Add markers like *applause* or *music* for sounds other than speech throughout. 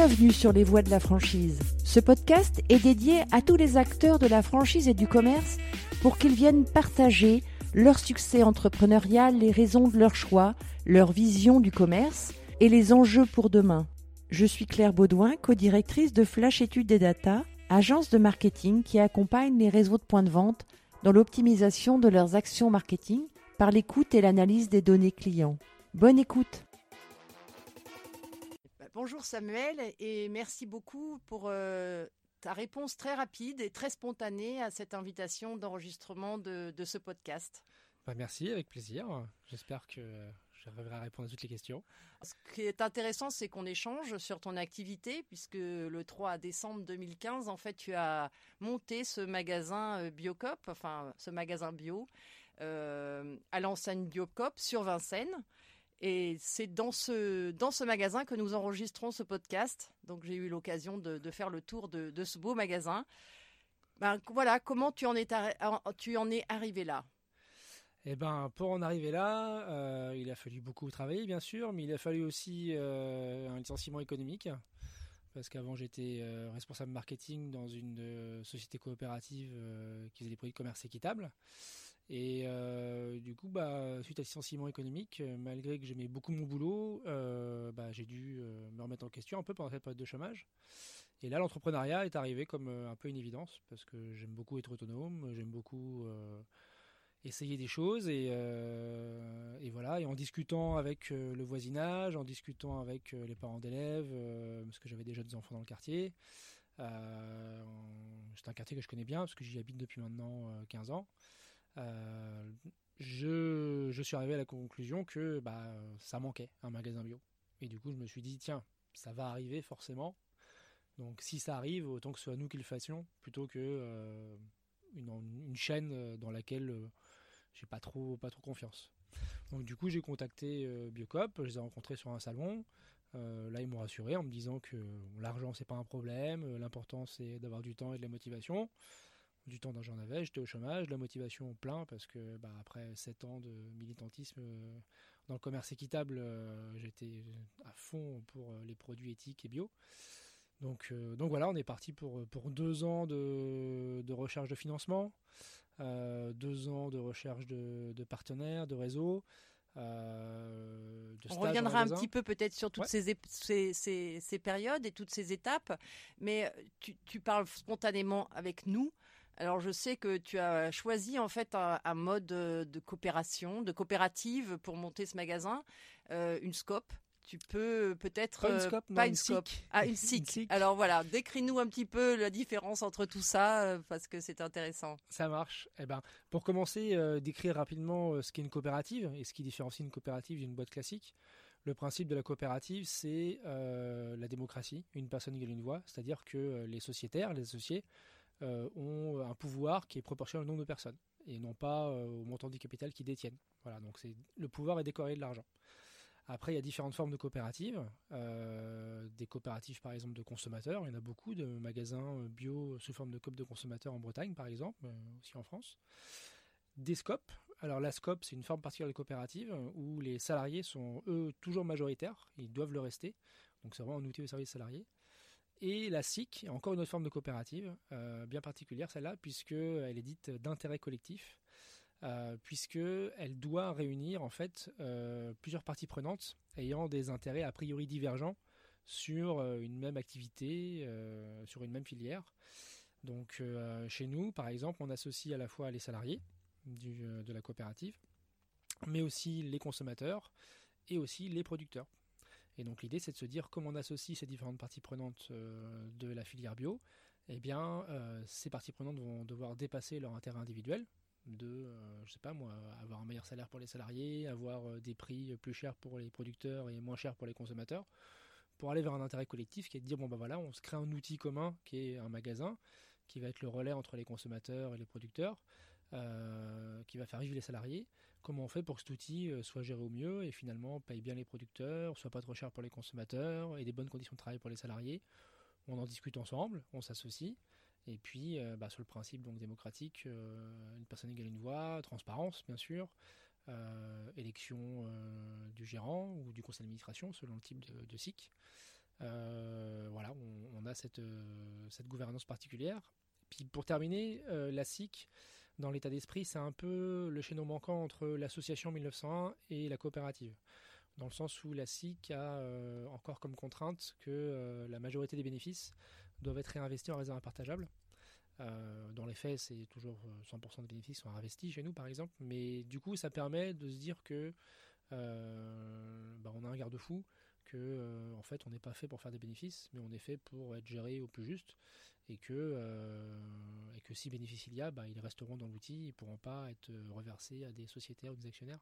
Bienvenue sur les voies de la franchise. Ce podcast est dédié à tous les acteurs de la franchise et du commerce pour qu'ils viennent partager leur succès entrepreneurial, les raisons de leur choix, leur vision du commerce et les enjeux pour demain. Je suis Claire Baudouin, co-directrice de Flash Études et Data, agence de marketing qui accompagne les réseaux de points de vente dans l'optimisation de leurs actions marketing par l'écoute et l'analyse des données clients. Bonne écoute Bonjour Samuel et merci beaucoup pour euh, ta réponse très rapide et très spontanée à cette invitation d'enregistrement de, de, ce podcast. Bah merci, avec plaisir. J'espère que j'arriverai à répondre à toutes les questions. Ce qui est intéressant, c'est qu'on échange sur ton activité, puisque le 3 décembre 2015, en fait, tu as monté ce magasin euh, Biocop, enfin ce magasin bio, euh, à l'enseigne Biocop sur Vincennes. Et c'est dans ce, dans ce magasin que nous enregistrons ce podcast. Donc j'ai eu l'occasion de, faire le tour de, ce beau magasin. Ben, voilà, comment tu en, es tu en es arrivé là? Eh ben, pour en arriver là, euh, il a fallu beaucoup travailler, bien sûr, mais il a fallu aussi euh, un licenciement économique. Parce qu'avant, j'étais euh, responsable marketing dans une société coopérative qui faisait des produits de commerce équitable. Et euh, du coup, bah, suite à ce licenciement économique, euh, malgré que j'aimais beaucoup mon boulot, euh, bah, j'ai dû me remettre en question un peu pendant cette période de chômage. Et là, l'entrepreneuriat est arrivé comme un peu une évidence parce que j'aime beaucoup être autonome, j'aime beaucoup essayer des choses et, et, voilà. Et en discutant avec le voisinage, en discutant avec les parents d'élèves, parce que j'avais déjà des enfants dans le quartier. c'est un quartier que je connais bien parce que j'y habite depuis maintenant 15 ans. Euh, je, suis arrivé à la conclusion que bah, ça manquait un magasin bio. Et du coup, je me suis dit, tiens, ça va arriver forcément. Donc si ça arrive, autant que ce soit nous qui le fassions, plutôt que euh, une, chaîne dans laquelle euh, j'ai pas trop, pas trop confiance. Donc du coup, j'ai contacté euh, Biocop, je les ai rencontrés sur un salon. Euh, là, ils m'ont rassuré en me disant que l'argent c'est pas un problème, l'important c'est d'avoir du temps et de la motivation du temps dont j'en avais, j'étais au chômage, la motivation plein parce que bah, après 7 ans de militantisme euh, dans le commerce équitable, euh, j'étais à fond pour euh, les produits éthiques et bio. Donc, euh, donc voilà, on est parti pour, pour deux ans de, de recherche de financement, euh, deux ans de recherche de, de partenaires, de réseaux. Euh, on reviendra un petit peu peut-être sur toutes ouais. ces, ces, ces, ces, périodes et toutes ces étapes, mais tu, tu parles spontanément avec nous. Alors je sais que tu as choisi en fait un, un mode de coopération, de coopérative pour monter ce magasin, euh, une scope. Tu peux peut-être pas une scope, pas non, une, scope. SIC. Ah *laughs* une SIC. Alors voilà, décris-nous un petit peu la différence entre tout ça euh, parce que c'est intéressant. Ça marche. Eh ben pour commencer, euh, décrire rapidement euh, ce qu'est une coopérative et ce qui différencie une coopérative d'une boîte classique. Le principe de la coopérative, c'est euh, la démocratie, une personne égale une voix, c'est-à-dire que les sociétaires, les associés, euh, ont un pouvoir qui est proportionnel au nombre de personnes et non pas euh, au montant du capital qu'ils détiennent. Voilà, donc c'est le pouvoir est décoré de l'argent. Après, il y a différentes formes de coopératives. Euh, des coopératives, par exemple, de consommateurs. Il y en a beaucoup de magasins bio sous forme de coop de consommateurs en Bretagne, par exemple, aussi en France. Des scopes. Alors, la scope, c'est une forme particulière de coopérative où les salariés sont, eux, toujours majoritaires. Ils doivent le rester. Donc, c'est vraiment un outil au service salarié et la SIC, encore une autre forme de coopérative, euh, bien particulière celle-là, puisqu'elle est dite d'intérêt collectif, euh, puisqu'elle doit réunir en fait euh, plusieurs parties prenantes ayant des intérêts a priori divergents sur une même activité, sur une même filière. Donc chez nous, par exemple, on associe à la fois les salariés de la coopérative, mais aussi les consommateurs et aussi les producteurs. Et donc l'idée, c'est de se dire comment on associe ces différentes parties prenantes euh, de la filière bio. Eh bien, euh, ces parties prenantes vont devoir dépasser leur intérêt individuel. de, je sais pas moi, avoir un meilleur salaire pour les salariés, avoir des prix plus chers pour les producteurs et moins chers pour les consommateurs, pour aller vers un intérêt collectif qui est de dire bon bah voilà, on se crée un outil commun qui est un magasin, qui va être le relais entre les consommateurs et les producteurs, euh, qui va faire vivre les salariés. Comment on fait pour que cet outil euh, soit géré au mieux et finalement paye bien les producteurs, soit pas trop cher pour les consommateurs et des bonnes conditions de travail pour les salariés On en discute ensemble, on s'associe. Et puis, euh, bah, sur le principe donc démocratique, une personne égale une voix, transparence bien sûr, élection du gérant ou du conseil d'administration selon le type de, de SIC. voilà, on, a cette, cette gouvernance particulière. Puis pour terminer, la SIC, dans l'état d'esprit, c'est un peu le chaînon manquant entre l'association 1901 et la coopérative. Dans le sens où la SIC a euh, encore comme contrainte que euh, la majorité des bénéfices doivent être réinvestis en réserve partageable. Euh, dans les faits, c'est toujours 100% des bénéfices sont investis chez nous, par exemple. Mais du coup, ça permet de se dire que bah, on a un garde-fou, que en fait, on n'est pas fait pour faire des bénéfices, mais on est fait pour être géré au plus juste et que, euh, si bénéfice il y a, bah, ils resteront dans l'outil, ils ne pourront pas être euh, reversés à des sociétaires ou des actionnaires.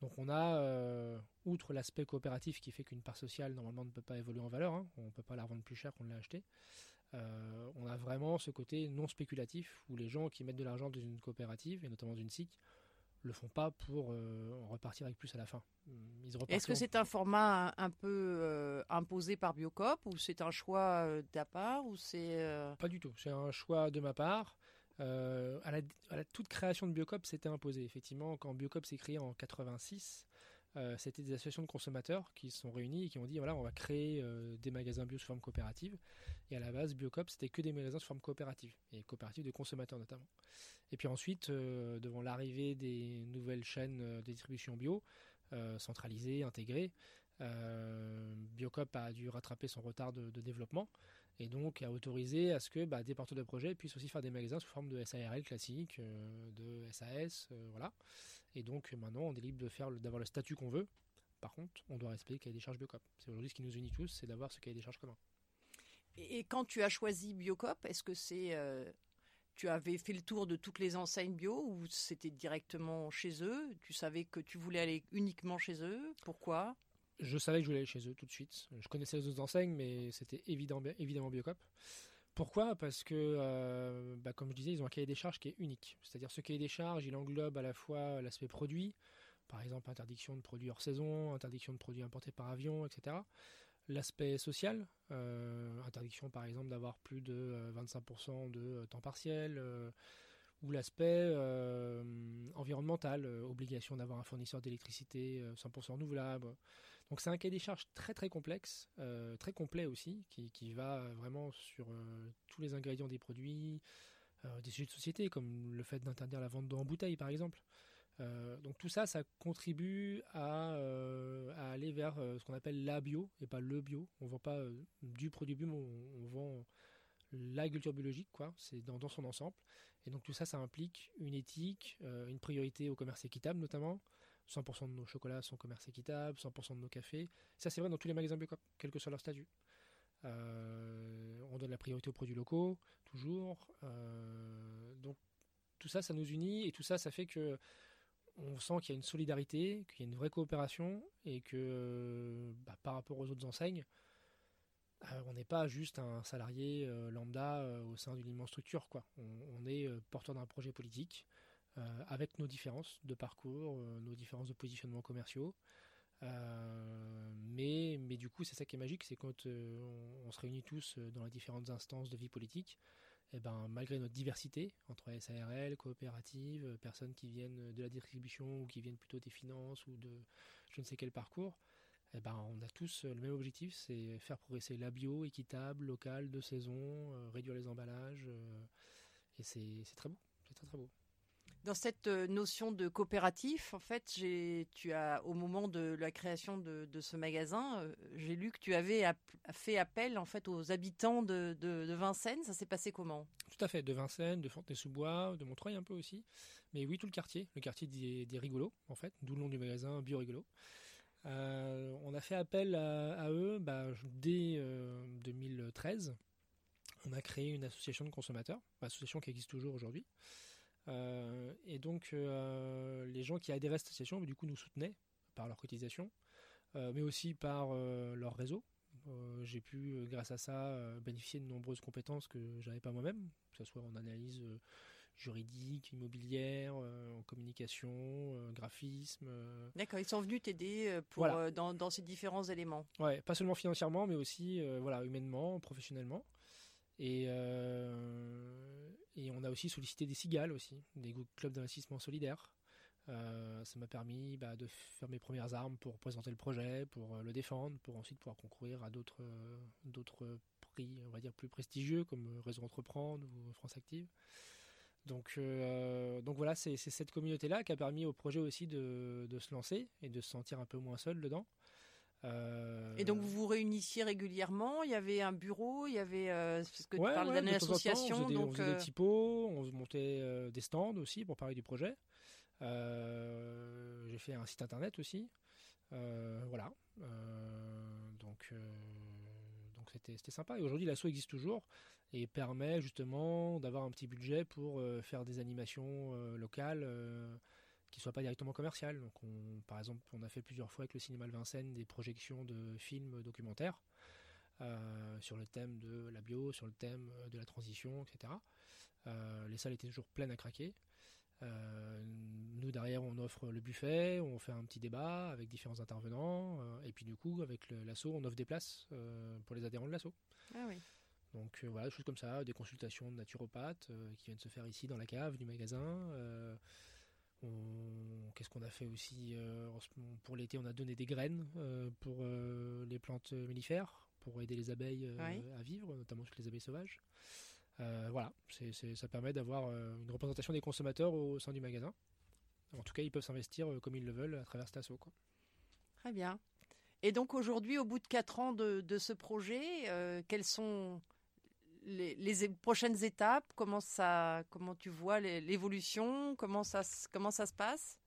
Donc on a, euh, outre l'aspect coopératif qui fait qu'une part sociale normalement ne peut pas évoluer en valeur, hein, on ne peut pas la revendre plus cher qu'on l'a acheté, on a vraiment ce côté non spéculatif où les gens qui mettent de l'argent dans une coopérative, et notamment d'une SIC, le font pas pour euh, repartir avec plus à la fin. Est-ce que c'est un format un, peu euh, imposé par Biocop ou c'est un choix euh, de ta part ou c'est Pas du tout, c'est un choix de ma part. À la, toute création de Biocop, c'était imposé. Effectivement, quand Biocop s'est créé en 86, c'était des associations de consommateurs qui se sont réunies et qui ont dit voilà, on va créer des magasins bio sous forme coopérative. Et à la base, Biocop, c'était que des magasins sous forme coopérative, et coopérative de consommateurs notamment. Et puis ensuite, euh, devant l'arrivée des nouvelles chaînes euh, de distribution bio, euh, centralisées, intégrées, Biocop a dû rattraper son retard de, développement et donc a autorisé à ce que bah, des porteurs de projets puissent aussi faire des magasins sous forme de SARL classique, de SAS, voilà. Et donc maintenant, on est libre de faire d'avoir le statut qu'on veut. Par contre, on doit respecter le cahier des charges Biocop. C'est aujourd'hui ce qui nous unit tous, c'est d'avoir ce cahier des charges commun. Et quand tu as choisi Biocop, est-ce que c'est tu avais fait le tour de toutes les enseignes bio ou c'était directement chez eux? Tu savais que tu voulais aller uniquement chez eux? Pourquoi? Je savais que je voulais aller chez eux tout de suite. Je connaissais les autres enseignes, mais c'était évident, évidemment Biocop. Pourquoi? Parce que, euh, bah, comme je disais, ils ont un cahier des charges qui est unique. C'est-à-dire ce cahier des charges, il englobe à la fois l'aspect produit, par exemple interdiction de produits hors saison, interdiction de produits importés par avion, etc l'aspect social, euh, interdiction par exemple d'avoir plus de 25% euh, de temps partiel, ou l'aspect environnemental, obligation d'avoir un fournisseur d'électricité 100% renouvelable. Donc c'est un cahier des charges très très complexe, très complet aussi, qui, qui va vraiment sur tous les ingrédients des produits, des sujets de société, comme le fait d'interdire la vente d'eau en bouteille par exemple. Euh, donc tout ça, ça contribue à, euh, aller vers euh, ce qu'on appelle la bio et pas le bio. On vend pas du produit bio, on, vend l'agriculture biologique, quoi. C'est dans, son ensemble. Et donc tout ça, ça implique une éthique, une priorité au commerce équitable notamment. 100% de nos chocolats sont commerce équitable, 100% de nos cafés. Ça, c'est vrai dans tous les magasins bio, quel que soit leur statut. on donne la priorité aux produits locaux, toujours. donc tout ça, ça nous unit et tout ça, ça fait que on sent qu'il y a une solidarité, qu'il y a une vraie coopération et que bah, par rapport aux autres enseignes, euh, on n'est pas juste un salarié euh, lambda euh, au sein d'une immense structure. On, est porteur d'un projet politique avec nos différences de parcours, nos différences de positionnement commerciaux. mais, mais du coup, c'est ça qui est magique, c'est quand on, se réunit tous dans les différentes instances de vie politique, eh ben, malgré notre diversité entre SARL, coopératives, personnes qui viennent de la distribution ou qui viennent plutôt des finances ou de je ne sais quel parcours, eh ben, on a tous le même objectif, c'est faire progresser la bio, équitable, locale, de saison, euh, réduire les emballages. Euh, et c'est très beau, c'est très très beau. Dans cette euh, notion de coopératif, en fait, tu as, au moment de la création de, ce magasin, euh, j'ai lu que tu avais fait appel en fait aux habitants de, Vincennes. Ça s'est passé comment? Tout à fait, de Vincennes, de Fontenay-sous-Bois, de Montreuil un peu aussi. Mais oui, tout le quartier, le quartier des, rigolos, en fait, d'où le nom du magasin Bio Rigolo. Euh, on a fait appel à, eux bah, dès 2013. On a créé une association de consommateurs, association qui existe toujours aujourd'hui. Et donc, les gens qui adhéraient à cette association, du coup, nous soutenaient par leur cotisation, mais aussi par leur réseau. j'ai pu, grâce à ça, bénéficier de nombreuses compétences que j'avais pas moi-même, que ce soit en analyse juridique, immobilière, en communication, graphisme. D'accord, ils sont venus t'aider pour dans, dans, ces différents éléments. Ouais, pas seulement financièrement, mais aussi voilà humainement, professionnellement. Et, et on a aussi sollicité des cigales aussi, des clubs d'investissement solidaire. ça m'a permis bah, de faire mes premières armes pour présenter le projet, pour le défendre, pour ensuite pouvoir concourir à d'autres d'autres prix, on va dire plus prestigieux comme Réseau Entreprendre ou France Active. Donc, voilà, c'est cette communauté-là qui a permis au projet aussi de, se lancer et de se sentir un peu moins seul dedans. Euh, et donc vous vous réunissiez régulièrement Il y avait un bureau Il y avait euh, parce que tu parles d'une association. On faisait, donc on faisait des typos, on montait euh, des stands aussi pour parler du projet. J'ai fait un site internet aussi. voilà. donc donc c'était sympa. Et aujourd'hui l'assaut existe toujours et permet justement d'avoir un petit budget pour faire des animations locales qui soit pas directement commercial. Donc, on, par exemple, on a fait plusieurs fois avec le cinéma de Vincennes des projections de films documentaires euh, sur le thème de la bio, sur le thème de la transition, etc. Euh, les salles étaient toujours pleines à craquer. Euh, nous derrière on offre le buffet, on fait un petit débat avec différents intervenants et puis du coup avec l'assaut on offre des places pour les adhérents de l'assaut. Ah oui. Donc voilà, des choses comme ça, des consultations de naturopathes qui viennent se faire ici dans la cave du magasin. Qu'est-ce qu'on a fait aussi euh, Pour l'été, on a donné des graines euh, pour euh, les plantes mellifères, pour aider les abeilles à vivre, notamment les abeilles sauvages. voilà, ça permet d'avoir une représentation des consommateurs au sein du magasin. En tout cas, ils peuvent s'investir comme ils le veulent à travers Stasso. Quoi. Très bien. Et donc aujourd'hui, au bout de 4 ans de, de ce projet, quels sont les, prochaines étapes Comment ça, comment tu vois l'évolution Comment ça, comment ça se passe?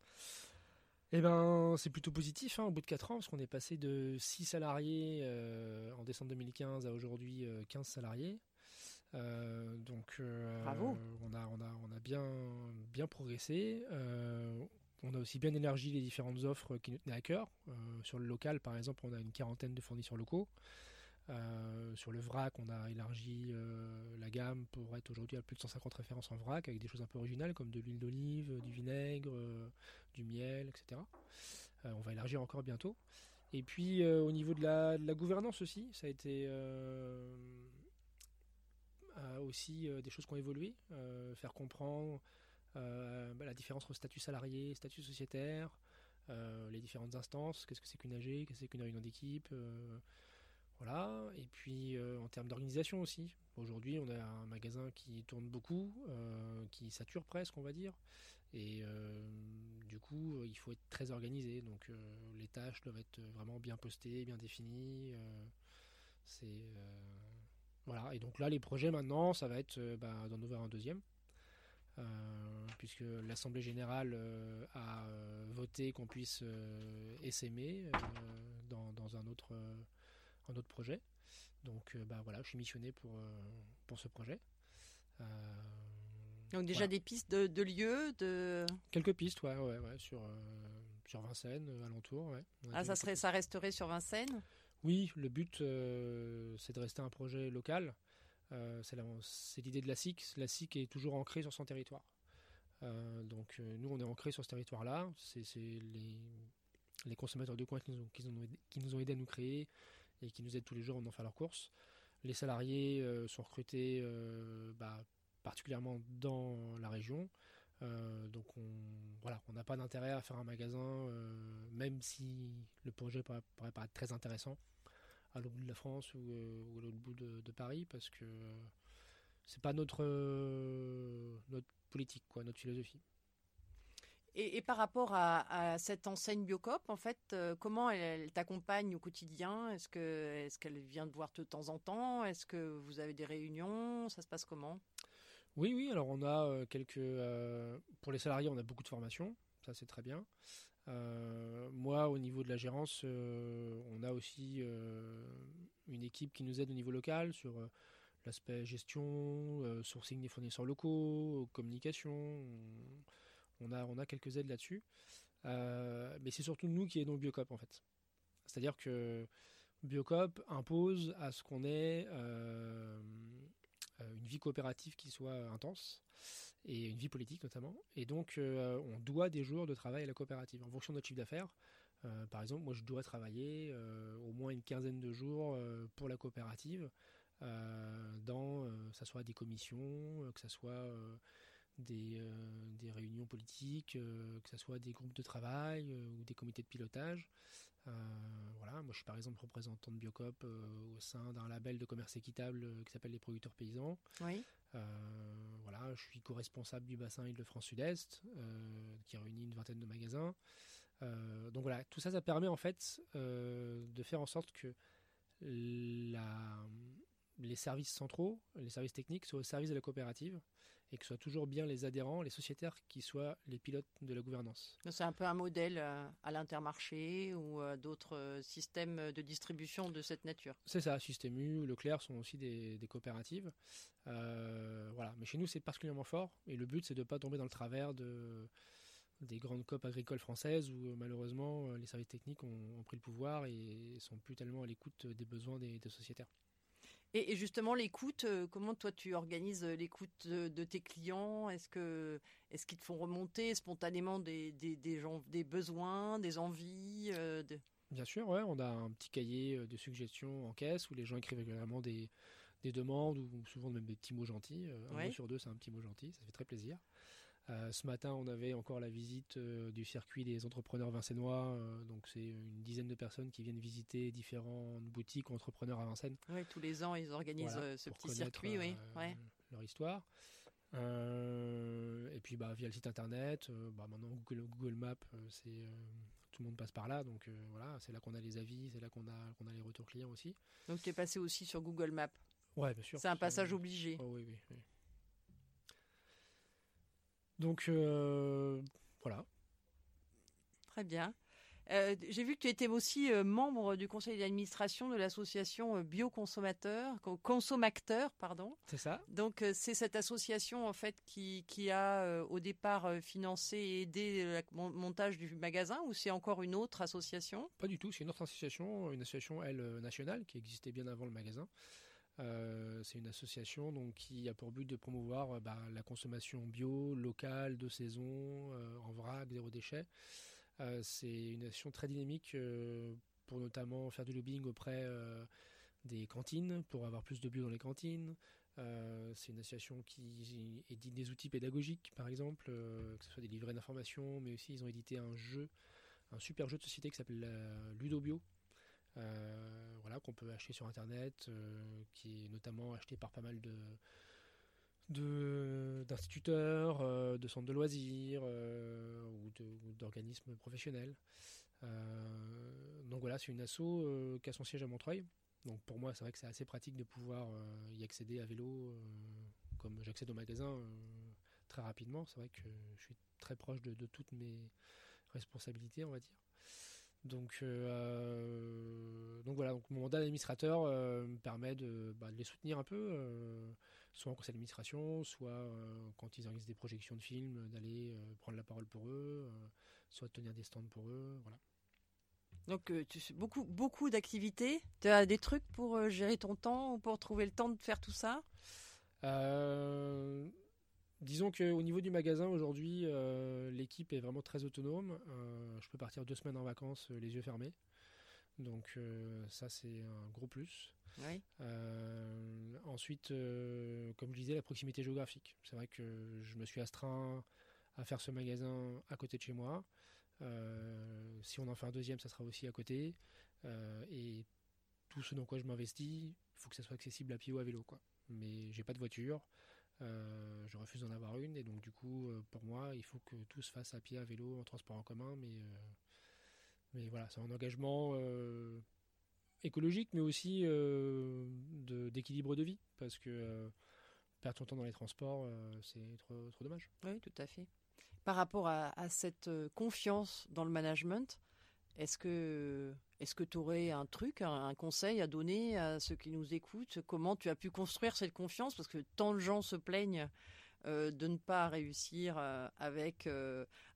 Eh ben, c'est plutôt positif hein, au bout de 4 ans, parce qu'on est passé de 6 salariés euh, en décembre 2015 à aujourd'hui 15 euh, salariés. Euh, donc, Bravo. On a, on a, on a bien, bien progressé. on a aussi bien élargi les différentes offres qui nous tenaient à cœur. sur le local, par exemple, on a une quarantaine de fournisseurs locaux. Euh, sur le vrac, on a élargi euh, la gamme pour être aujourd'hui à plus de 150 références en vrac avec des choses un peu originales comme de l'huile d'olive, du vinaigre, euh, du miel, etc. on va élargir encore bientôt. Et puis au niveau de la, gouvernance aussi, ça a été aussi des choses qui ont évolué, faire comprendre bah, la différence entre statut salarié, statut sociétaire, les différentes instances, qu'est-ce que c'est qu'une AG, qu'est-ce que c'est qu'une réunion d'équipe. Voilà, et puis euh, en termes d'organisation aussi. Aujourd'hui, on a un magasin qui tourne beaucoup, euh, qui sature presque, on va dire. Et euh, du coup, il faut être très organisé. Donc les tâches doivent être vraiment bien postées, bien définies. voilà. Et donc là, les projets maintenant, ça va être bah, d'en ouvrir un deuxième. puisque l'Assemblée générale a voté qu'on puisse essaimer dans, dans, un autre un autre projet. Donc euh, bah, voilà, je suis missionné pour, euh, pour ce projet. Euh, Donc déjà des pistes de, de, lieux de... Quelques pistes, ouais, ouais, ouais sur, sur Vincennes, alentour. Ouais. Ah, ça, serait, ça resterait sur Vincennes? Oui, le but, c'est de rester un projet local. c'est l'idée de la SIC. La SIC est toujours ancrée sur son territoire. donc nous, on est ancré sur ce territoire-là. C'est les, les consommateurs de coin qui nous, ont, qui, nous ont qui nous ont aidé à nous créer et qui nous aident tous les jours en faire leurs courses. Les salariés euh, sont recrutés euh, bah, particulièrement dans la région. Euh, donc on voilà, on n'a pas d'intérêt à faire un magasin, même si le projet pourrait, paraître très intéressant à l'autre bout de la France ou, à l'autre bout de, Paris, parce que c'est pas notre notre politique, quoi, notre philosophie. Et, par rapport à, cette enseigne Biocop, en fait, euh, comment elle, t'accompagne au quotidien? Est-ce que est-ce qu'elle vient te voir de temps en temps? Est-ce que vous avez des réunions? Ça se passe comment? Oui, oui. Alors on a euh, quelques euh, pour les salariés, on a beaucoup de formations. Ça c'est très bien. moi, au niveau de la gérance, on a aussi une équipe qui nous aide au niveau local sur l'aspect gestion, sourcing des fournisseurs locaux, communication. On, on a quelques aides là-dessus. mais c'est surtout nous qui aidons Biocop en fait. C'est-à-dire que Biocop impose à ce qu'on ait une vie coopérative qui soit intense et une vie politique notamment. Et donc, euh, on doit des jours de travail à la coopérative en fonction de notre chiffre d'affaires. Euh, par exemple, moi, je dois travailler euh, au moins une quinzaine de jours pour la coopérative, dans, ça soit des commissions, que ce soit des, des, réunions politiques, que ce soit des groupes de travail ou des comités de pilotage. voilà, moi je suis par exemple représentant de Biocop au sein d'un label de commerce équitable qui s'appelle les producteurs paysans. Oui. voilà, je suis co-responsable du bassin Île-de-France Sud-Est, qui réunit une vingtaine de magasins. donc voilà, tout ça, ça permet en fait de faire en sorte que la, services centraux, les services techniques soient au service de la coopérative et que ce soit toujours bien les adhérents, les sociétaires qui soient les pilotes de la gouvernance. C'est un peu un modèle euh, à l'intermarché ou euh, d'autres euh, systèmes de distribution de cette nature. C'est ça, Système U, Leclerc sont aussi des, coopératives. voilà. Mais chez nous, c'est particulièrement fort et le but, c'est de ne pas tomber dans le travers de, des grandes COP agricoles françaises où malheureusement les services techniques ont, pris le pouvoir et sont plus tellement à l'écoute des besoins des sociétaires. Et, justement, l'écoute, euh, comment toi tu organises euh, l'écoute de, tes clients? Est-ce que est-ce qu'ils te font remonter spontanément des, des, gens, des besoins, des envies euh, Bien sûr, ouais, on a un petit cahier de suggestions en caisse où les gens écrivent régulièrement des, des demandes ou souvent même des petits mots gentils. Un mot sur deux, c'est un petit mot gentil, ça fait très plaisir. Euh, ce matin, on avait encore la visite euh, du circuit des entrepreneurs vincenois. Euh, donc, c'est une dizaine de personnes qui viennent visiter différentes boutiques ou entrepreneurs à Vincennes. Oui, tous les ans, ils organisent ce petit circuit, oui. Leur histoire. et puis, bah, via le site internet, bah, maintenant Google, Google Maps, c'est tout le monde passe par là. Donc, voilà, c'est là qu'on a les avis, c'est là qu'on a, qu'on a les retours clients aussi. Donc, tu es passé aussi sur Google Maps. Ouais, bien sûr. C'est un passage obligé. Oh, oui, oui. oui. Donc euh, voilà. Très bien. Euh, j'ai vu que tu étais aussi euh, membre du conseil d'administration de l'association Bioconsommateurs, Consomacteurs, pardon. C'est ça. Donc c'est cette association en fait qui, qui a au départ financé et aidé le montage du magasin ou c'est encore une autre association? Pas du tout, c'est une autre association, une association elle nationale qui existait bien avant le magasin. Euh, c'est une association donc, qui a pour but de promouvoir euh, bah, la consommation bio, locale, de saison, euh, en vrac, zéro déchet. c'est une association très dynamique pour notamment faire du lobbying auprès des cantines, pour avoir plus de bio dans les cantines. c'est une association qui édite des outils pédagogiques, par exemple, que ce soit des livrets d'information, mais aussi ils ont édité un jeu, un super jeu de société qui s'appelle Ludo Bio, euh, voilà, qu'on peut acheter sur internet, euh, qui est notamment acheté par pas mal de d'instituteurs, euh, de, centres de loisirs ou d'organismes professionnels. donc voilà, c'est une asso qui a son siège à Montreuil. Donc pour moi, c'est vrai que c'est assez pratique de pouvoir y accéder à vélo, comme j'accède au magasin très rapidement. C'est vrai que je suis très proche de, toutes mes responsabilités, on va dire. Donc, euh, donc voilà, donc mon mandat d'administrateur euh, me permet de, bah, de, les soutenir un peu, euh, soit en conseil d'administration, soit quand ils organisent des projections de films, d'aller prendre la parole pour eux, soit de tenir des stands pour eux, voilà. Donc tu beaucoup, beaucoup d'activités. Tu as des trucs pour gérer ton temps ou pour trouver le temps de faire tout ça? Disons qu'au niveau du magasin, aujourd'hui, euh, l'équipe est vraiment très autonome. Euh, je peux partir deux semaines en vacances euh, les yeux fermés. Donc ça, c'est un gros plus. ensuite, comme je disais, la proximité géographique. C'est vrai que je me suis astreint à faire ce magasin à côté de chez moi. si on en fait un deuxième, ça sera aussi à côté. et tout ce dans quoi je m'investis, il faut que ça soit accessible à pied ou à vélo. Quoi. Mais j'ai pas de voiture. Euh, je refuse d'en avoir une et donc du coup euh, pour moi il faut que tout se fasse à pied, à vélo, en transport en commun mais, euh, mais voilà c'est un engagement écologique mais aussi d'équilibre de, vie parce que perdre ton temps dans les transports c'est trop, trop dommage. Oui tout à fait. Par rapport à, cette confiance dans le management, Est-ce que est-ce que tu aurais un truc, un, conseil à donner à ceux qui nous écoutent? Comment tu as pu construire cette confiance? Parce que tant de gens se plaignent de ne pas réussir avec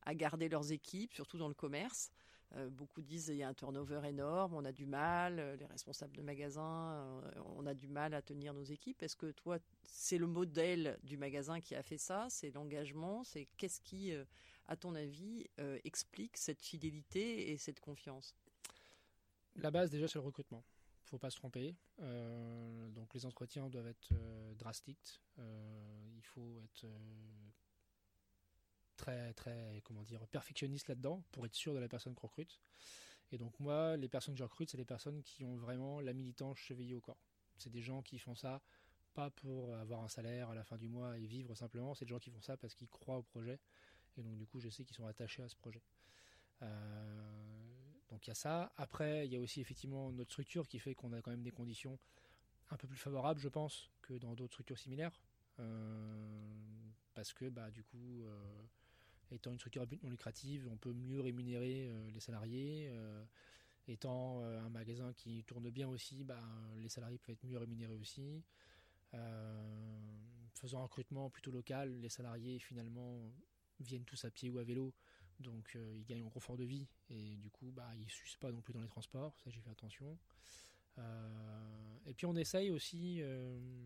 à garder leurs équipes, surtout dans le commerce. Euh, beaucoup disent qu'il y a un turnover énorme, on a du mal, euh, les responsables de magasins, euh, on a du mal à tenir nos équipes. Est-ce que toi, c'est le modèle du magasin qui a fait ça? C'est l'engagement? C'est qu'est-ce qui, à ton avis, explique cette fidélité et cette confiance? La base, déjà, c'est le recrutement. Il faut pas se tromper. donc les entretiens doivent être drastiques. il faut être très, très, comment dire, perfectionniste là-dedans pour être sûr de la personne qu'on recrute. Et donc, moi, les personnes que je recrute, c'est les personnes qui ont vraiment la militance chevillée au corps. C'est des gens qui font ça pas pour avoir un salaire à la fin du mois et vivre simplement, c'est des gens qui font ça parce qu'ils croient au projet. Et donc, du coup, je sais qu'ils sont attachés à ce projet. Euh, donc, il y a ça. Après, il y a aussi effectivement notre structure qui fait qu'on a quand même des conditions un peu plus favorables, je pense, que dans d'autres structures similaires. Euh, parce que, bah, du coup, euh, étant une structure non lucrative, on peut mieux rémunérer les salariés. Étant un magasin qui tourne bien aussi, bah, les salariés peuvent être mieux rémunérés aussi. faisant un recrutement plutôt local, les salariés finalement viennent tous à pied ou à vélo, donc ils gagnent en confort de vie et du coup bah, ils ne s'usent pas non plus dans les transports, ça j'ai fait attention. et puis on essaye aussi,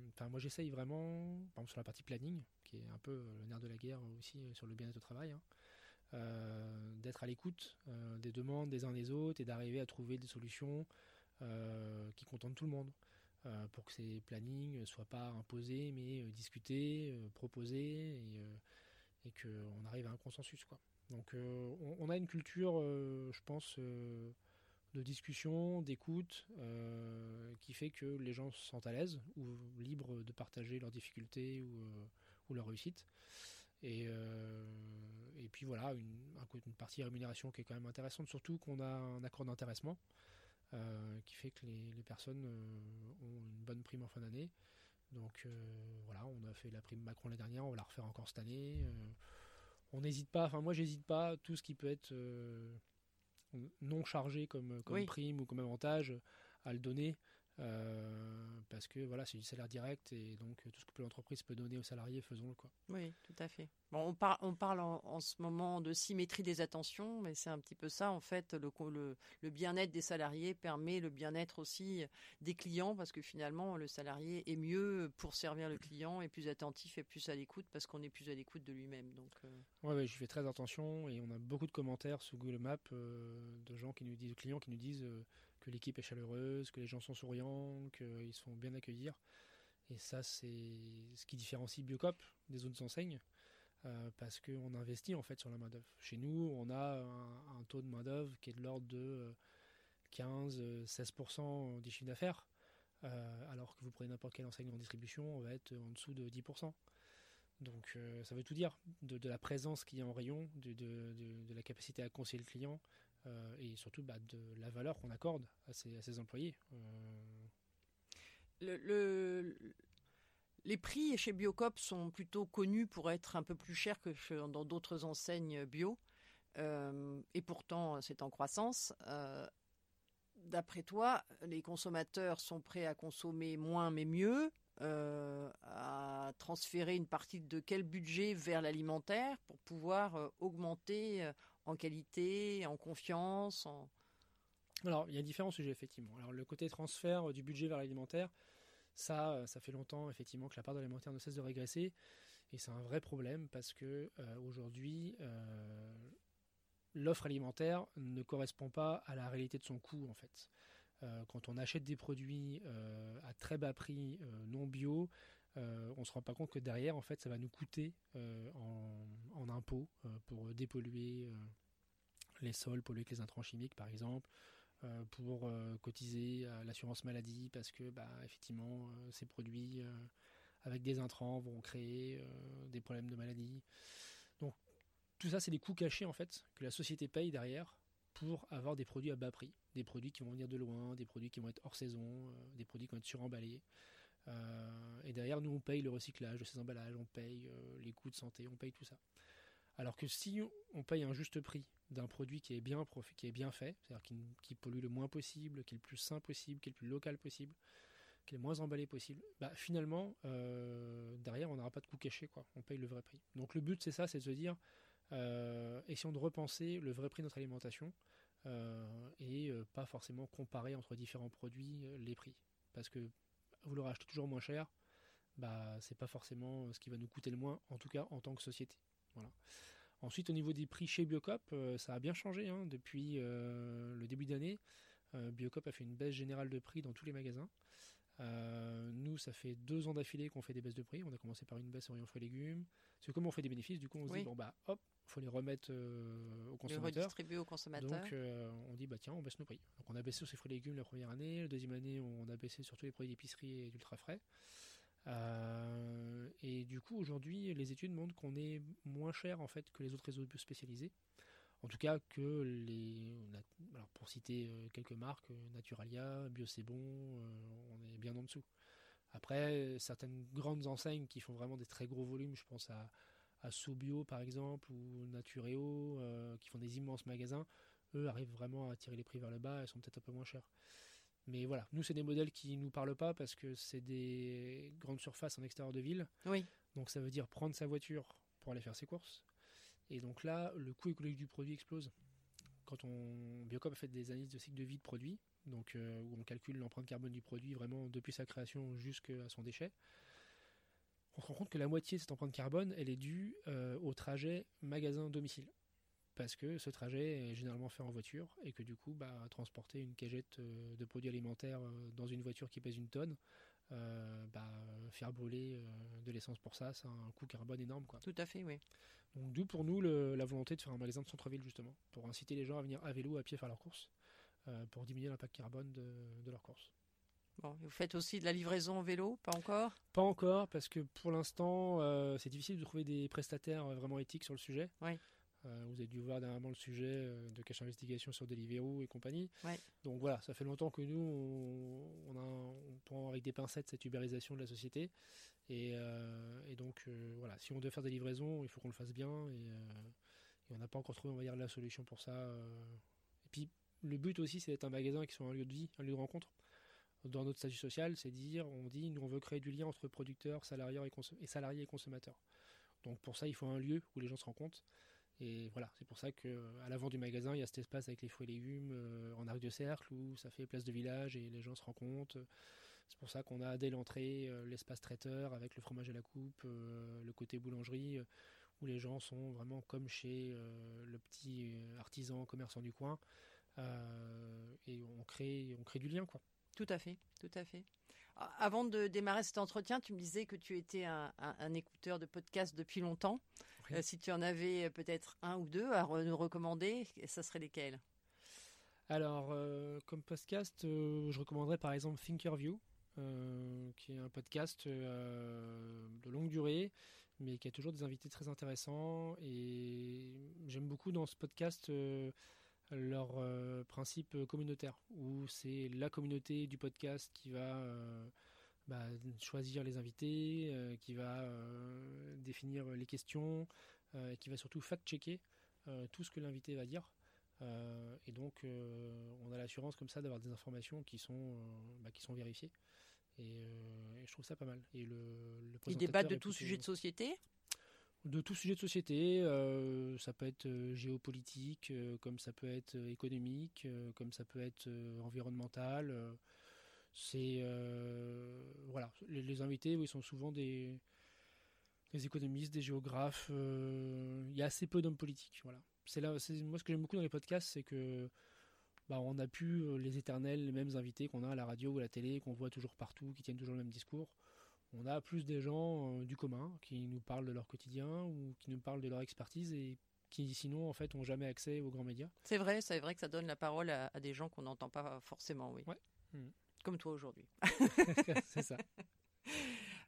enfin moi j'essaye vraiment, par exemple sur la partie planning, qui est un peu euh, le nerf de la guerre aussi euh, sur le bien-être au travail, hein. euh, d'être à l'écoute des demandes des uns des autres et d'arriver à trouver des solutions qui contentent tout le monde. pour que ces plannings ne soient pas imposés, mais discutés, proposés, et, et qu'on arrive à un consensus. Quoi. Donc on, a une culture, je pense, de discussion, d'écoute, qui fait que les gens se sentent à l'aise ou libres de partager leurs difficultés ou, ou leur réussite. Et, euh, et puis voilà, une, partie rémunération qui est quand même intéressante, surtout qu'on a un accord d'intéressement euh, qui fait que les, personnes euh, ont une bonne prime en fin d'année. Donc voilà, on a fait la prime Macron l'année dernière, on va la refaire encore cette année. on n'hésite pas, enfin moi j'hésite pas, tout ce qui peut être non chargé comme, comme prime ou comme avantage à le donner. Euh, parce que voilà, c'est du salaire direct et donc tout ce que l'entreprise peut donner aux salariés, faisons-le quoi. Oui, tout à fait. Bon, on, par, on parle en, ce moment de symétrie des attentions, mais c'est un petit peu ça en fait. Le, le, le bien-être des salariés permet le bien-être aussi des clients parce que finalement le salarié est mieux pour servir le client, et plus attentif et plus à l'écoute parce qu'on est plus à l'écoute de lui-même. Donc. Euh... Ouais, ouais, je fais très attention et on a beaucoup de commentaires sous Google Maps euh, de gens qui nous disent, de clients qui nous disent euh, que l'équipe est chaleureuse, que les gens sont souriants, qu'ils sont bien accueillis. Et ça, c'est ce qui différencie Biocop des autres enseignes, euh, parce qu'on investit en fait sur la main-d'œuvre. Chez nous, on a un, taux de main-d'œuvre qui est de l'ordre de 15-16% euh, des chiffres d'affaires, euh, alors que vous prenez n'importe quelle enseigne en distribution, on va être en dessous de 10%. Donc ça veut tout dire, de, la présence qu'il y a en rayon, de, la capacité à conseiller le client, euh, et surtout bah, de la valeur qu'on accorde à ces, employés. Euh, les prix chez Biocop sont plutôt connus pour être un peu plus chers que dans d'autres enseignes bio. Euh, et pourtant, c'est en croissance. D'après toi, les consommateurs sont prêts à consommer moins mais mieux, à transférer une partie de quel budget vers l'alimentaire pour pouvoir augmenter en qualité, en confiance Alors, il y a différents sujets, effectivement. Alors, le côté transfert du budget vers l'alimentaire, ça, euh, ça fait longtemps, effectivement, que la part de l'alimentaire ne cesse de régresser. Et c'est un vrai problème parce que euh, aujourd'hui, euh, l'offre alimentaire ne correspond pas à la réalité de son coût, en fait. quand on achète des produits à très bas prix non bio, euh, on ne se rend pas compte que derrière, en fait, ça va nous coûter euh, en, impôts euh, pour dépolluer les sols, polluer avec les intrants chimiques, par exemple, pour cotiser à l'assurance maladie, parce que, bah, effectivement, ces produits avec des intrants vont créer des problèmes de maladie. Donc, tout ça, c'est des coûts cachés, en fait, que la société paye derrière pour avoir des produits à bas prix, des produits qui vont venir de loin, des produits qui vont être hors saison, des produits qui vont être suremballés. Euh, et derrière, nous, on paye le recyclage de ces emballages, on paye euh, les coûts de santé, on paye tout ça. Alors que si on paye un juste prix d'un produit qui est bien, qui est bien fait, c'est-à-dire qui, pollue le moins possible, qui est le plus sain possible, qui est le plus local possible, qui est le moins emballé possible, bah finalement, euh, derrière, on n'aura pas de coût caché, quoi. On paye le vrai prix. Donc le but, c'est ça, c'est de se dire, essayons de repenser le vrai prix de notre alimentation et pas forcément comparer entre différents produits les prix. Parce que vous l'aurez acheté toujours moins cher, bah c'est pas forcément ce qui va nous coûter le moins, en tout cas en tant que société. Voilà. Ensuite, au niveau des prix chez Biocop, euh, ça a bien changé hein, depuis euh, le début d'année. Euh, Biocop a fait une baisse générale de prix dans tous les magasins. nous, ça fait deux ans d'affilée qu'on fait des baisses de prix. On a commencé par une baisse en fruits et légumes. C'est comme on fait des bénéfices, du coup, on se dit bon bah hop, faut les remettre aux consommateurs. Les redistribuer aux consommateurs. Donc on dit bah tiens, on baisse nos prix. Donc on a baissé sur ces fruits et légumes la première année. La deuxième année, on a baissé sur tous les produits d'épicerie et d'ultra frais. Euh, et du coup, aujourd'hui, les études montrent qu'on est moins cher en fait que les autres réseaux spécialisés. En tout cas, que les. Alors pour citer euh, quelques marques, euh, Naturalia, Bio C'est Bon, on est bien en dessous. Après, certaines grandes enseignes qui font vraiment des très gros volumes, je pense à, à Sobio par exemple, ou Natureo, qui font des immenses magasins, eux arrivent vraiment à tirer les prix vers le bas et sont peut-être un peu moins chers. Mais voilà, nous, c'est des modèles qui nous parlent pas parce que c'est des grandes surfaces en extérieur de ville. Oui. Donc ça veut dire prendre sa voiture pour aller faire ses courses. Et donc là, le coût écologique du produit explose. Quand on Biocop a fait des analyses de cycle de vie de produit, donc euh, où on calcule l'empreinte carbone du produit vraiment depuis sa création jusqu'à son déchet, on se rend compte que la moitié de cette empreinte carbone, elle est due euh, au trajet magasin-domicile parce que ce trajet est généralement fait en voiture et que du coup, bah, transporter une cagette euh, de produits alimentaires euh, dans une voiture qui pèse une tonne, bah, faire brûler de l'essence pour ça, c'est un coût carbone énorme. Quoi. Tout à fait, oui. Donc d'où pour nous la volonté de faire un magasin de centre-ville justement, pour inciter les gens à venir à vélo, à pied faire leurs courses, pour diminuer l'impact carbone de, de leurs courses. Bon, vous faites aussi de la livraison en vélo, pas encore? Pas encore, parce que pour l'instant, c'est difficile de trouver des prestataires vraiment éthiques sur le sujet. Oui. Euh, vous avez dû voir dernièrement le sujet euh, de cache investigation sur Deliveroo et compagnie. Donc voilà, ça fait longtemps que nous, on, on, prend avec des pincettes cette ubérisation de la société. Et, euh, donc voilà, si on doit faire des livraisons, il faut qu'on le fasse bien. Et, on n'a pas encore trouvé, on va dire, la solution pour ça. Et puis le but aussi, c'est d'être un magasin qui soit un lieu de vie, un lieu de rencontre. Dans notre statut social, c'est dire, on dit, nous on veut créer du lien entre producteurs, salariés et, et et consommateurs. Donc pour ça, il faut un lieu où les gens se rencontrent. Et voilà, c'est pour ça qu'à l'avant du magasin, il y a cet espace avec les fruits et légumes euh, en arc de cercle où ça fait place de village et les gens se rencontrent. C'est pour ça qu'on a dès l'entrée euh, l'espace traiteur avec le fromage à la coupe, euh, le côté boulangerie où les gens sont vraiment comme chez le petit artisan commerçant du coin et on crée, on crée du lien quoi. Tout à fait, tout à fait. Avant de démarrer cet entretien, tu me disais que tu étais un, écouteur de podcast depuis longtemps. Euh, si tu en avais peut-être un ou deux à nous recommander, ça serait lesquels? Alors, euh, comme podcast, euh, je recommanderais par exemple Thinkerview, qui est un podcast de longue durée, mais qui a toujours des invités très intéressants. Et j'aime beaucoup dans ce podcast leur principe communautaire, où c'est la communauté du podcast qui va bah, choisir les invités, euh, qui va euh, définir les questions, euh, qui va surtout fact-checker tout ce que l'invité va dire. et donc, on a l'assurance comme ça d'avoir des informations qui sont, bah, qui sont vérifiées. Et, je trouve ça pas mal. Et le, le Ils débattent de tout sujet de société? De tout sujet de société, ça peut être géopolitique, comme ça peut être économique, comme ça peut être environnemental c'est euh, voilà, les, invités, oui, sont souvent des, économistes, des géographes. Euh, il y a assez peu d'hommes politiques. Voilà. C'est là, moi ce que j'aime beaucoup dans les podcasts, c'est que bah, on a pu euh, les éternels, les mêmes invités qu'on a à la radio ou à la télé, qu'on voit toujours partout, qui tiennent toujours le même discours. On a plus des gens du commun qui nous parlent de leur quotidien ou qui nous parlent de leur expertise et qui sinon en fait ont jamais accès aux grands médias. C'est vrai, c'est vrai que ça donne la parole à, des gens qu'on n'entend pas forcément, oui. Ouais. Mmh comme toi aujourd'hui. *laughs* c'est ça.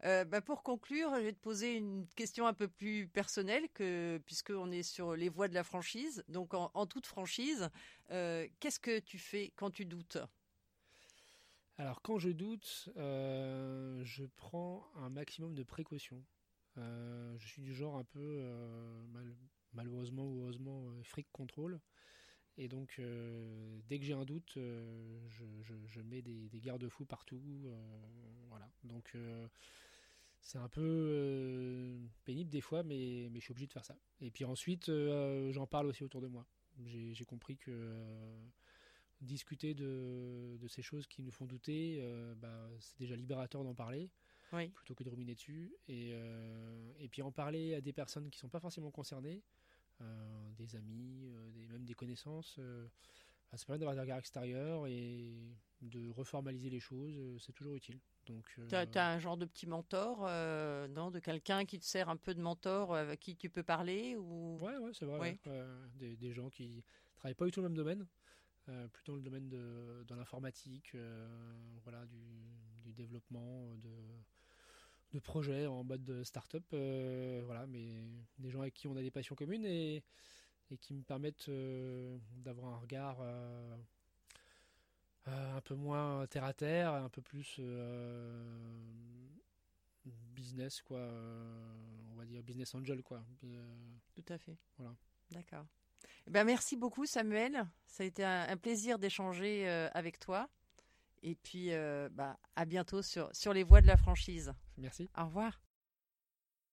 Euh, bah, pour conclure, je vais te poser une question un peu plus personnelle, que, puisqu'on est sur les voies de la franchise. Donc, en, toute franchise, euh, qu'est-ce que tu fais quand tu doutes? Alors, quand je doute, euh, je prends un maximum de précautions. je suis du genre un peu, malheureusement ou heureusement, fric contrôle. Et donc, dès que j'ai un doute, je, mets des, garde-fous partout. voilà. Donc, c'est un peu pénible des fois, mais, je suis obligé de faire ça. Et puis ensuite, j'en parle aussi autour de moi. J'ai compris que discuter de, ces choses qui nous font douter, bah, c'est déjà libérateur d'en parler. plutôt que de ruminer dessus. Et, et puis en parler à des personnes qui ne sont pas forcément concernées, euh, des amis, euh, des, même des connaissances. Euh, ça permet d'avoir des regards extérieurs et de reformaliser les choses, c'est toujours utile. Donc, tu as, un genre de petit mentor, non, de quelqu'un qui te sert un peu de mentor, avec qui tu peux parler ou... Ouais, ouais c'est vrai. Des, des, gens qui travaillent pas du tout le même domaine, plutôt dans le domaine de, de l'informatique, voilà, du, du, développement, de, de projets en mode start-up, euh, voilà, mais des gens avec qui on a des passions communes et, et qui me permettent euh, d'avoir un regard euh, un peu moins terre à terre, un peu plus business, quoi, on va dire business angel, quoi. Tout à fait. Voilà. D'accord. Ben, merci beaucoup Samuel, ça a été un plaisir d'échanger avec toi. Et puis, euh, bah, à bientôt sur, sur les voies de la franchise. Merci. Au revoir.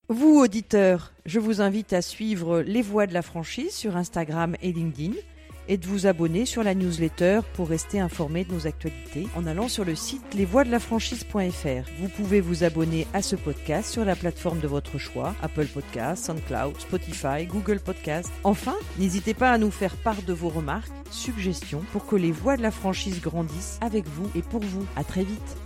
Vous, auditeurs, je vous invite à suivre les voies de la franchise sur Instagram et LinkedIn et de vous abonner sur la newsletter pour rester informé de nos actualités en allant sur le site lesvoiesdelafranchise.fr. Vous pouvez vous abonner à ce podcast sur la plateforme de votre choix, Apple Podcasts, SoundCloud, Spotify, Google Podcasts. Enfin, n'hésitez pas à nous faire part de vos remarques, suggestions pour que les voix de la franchise grandissent avec vous et pour vous. À très vite.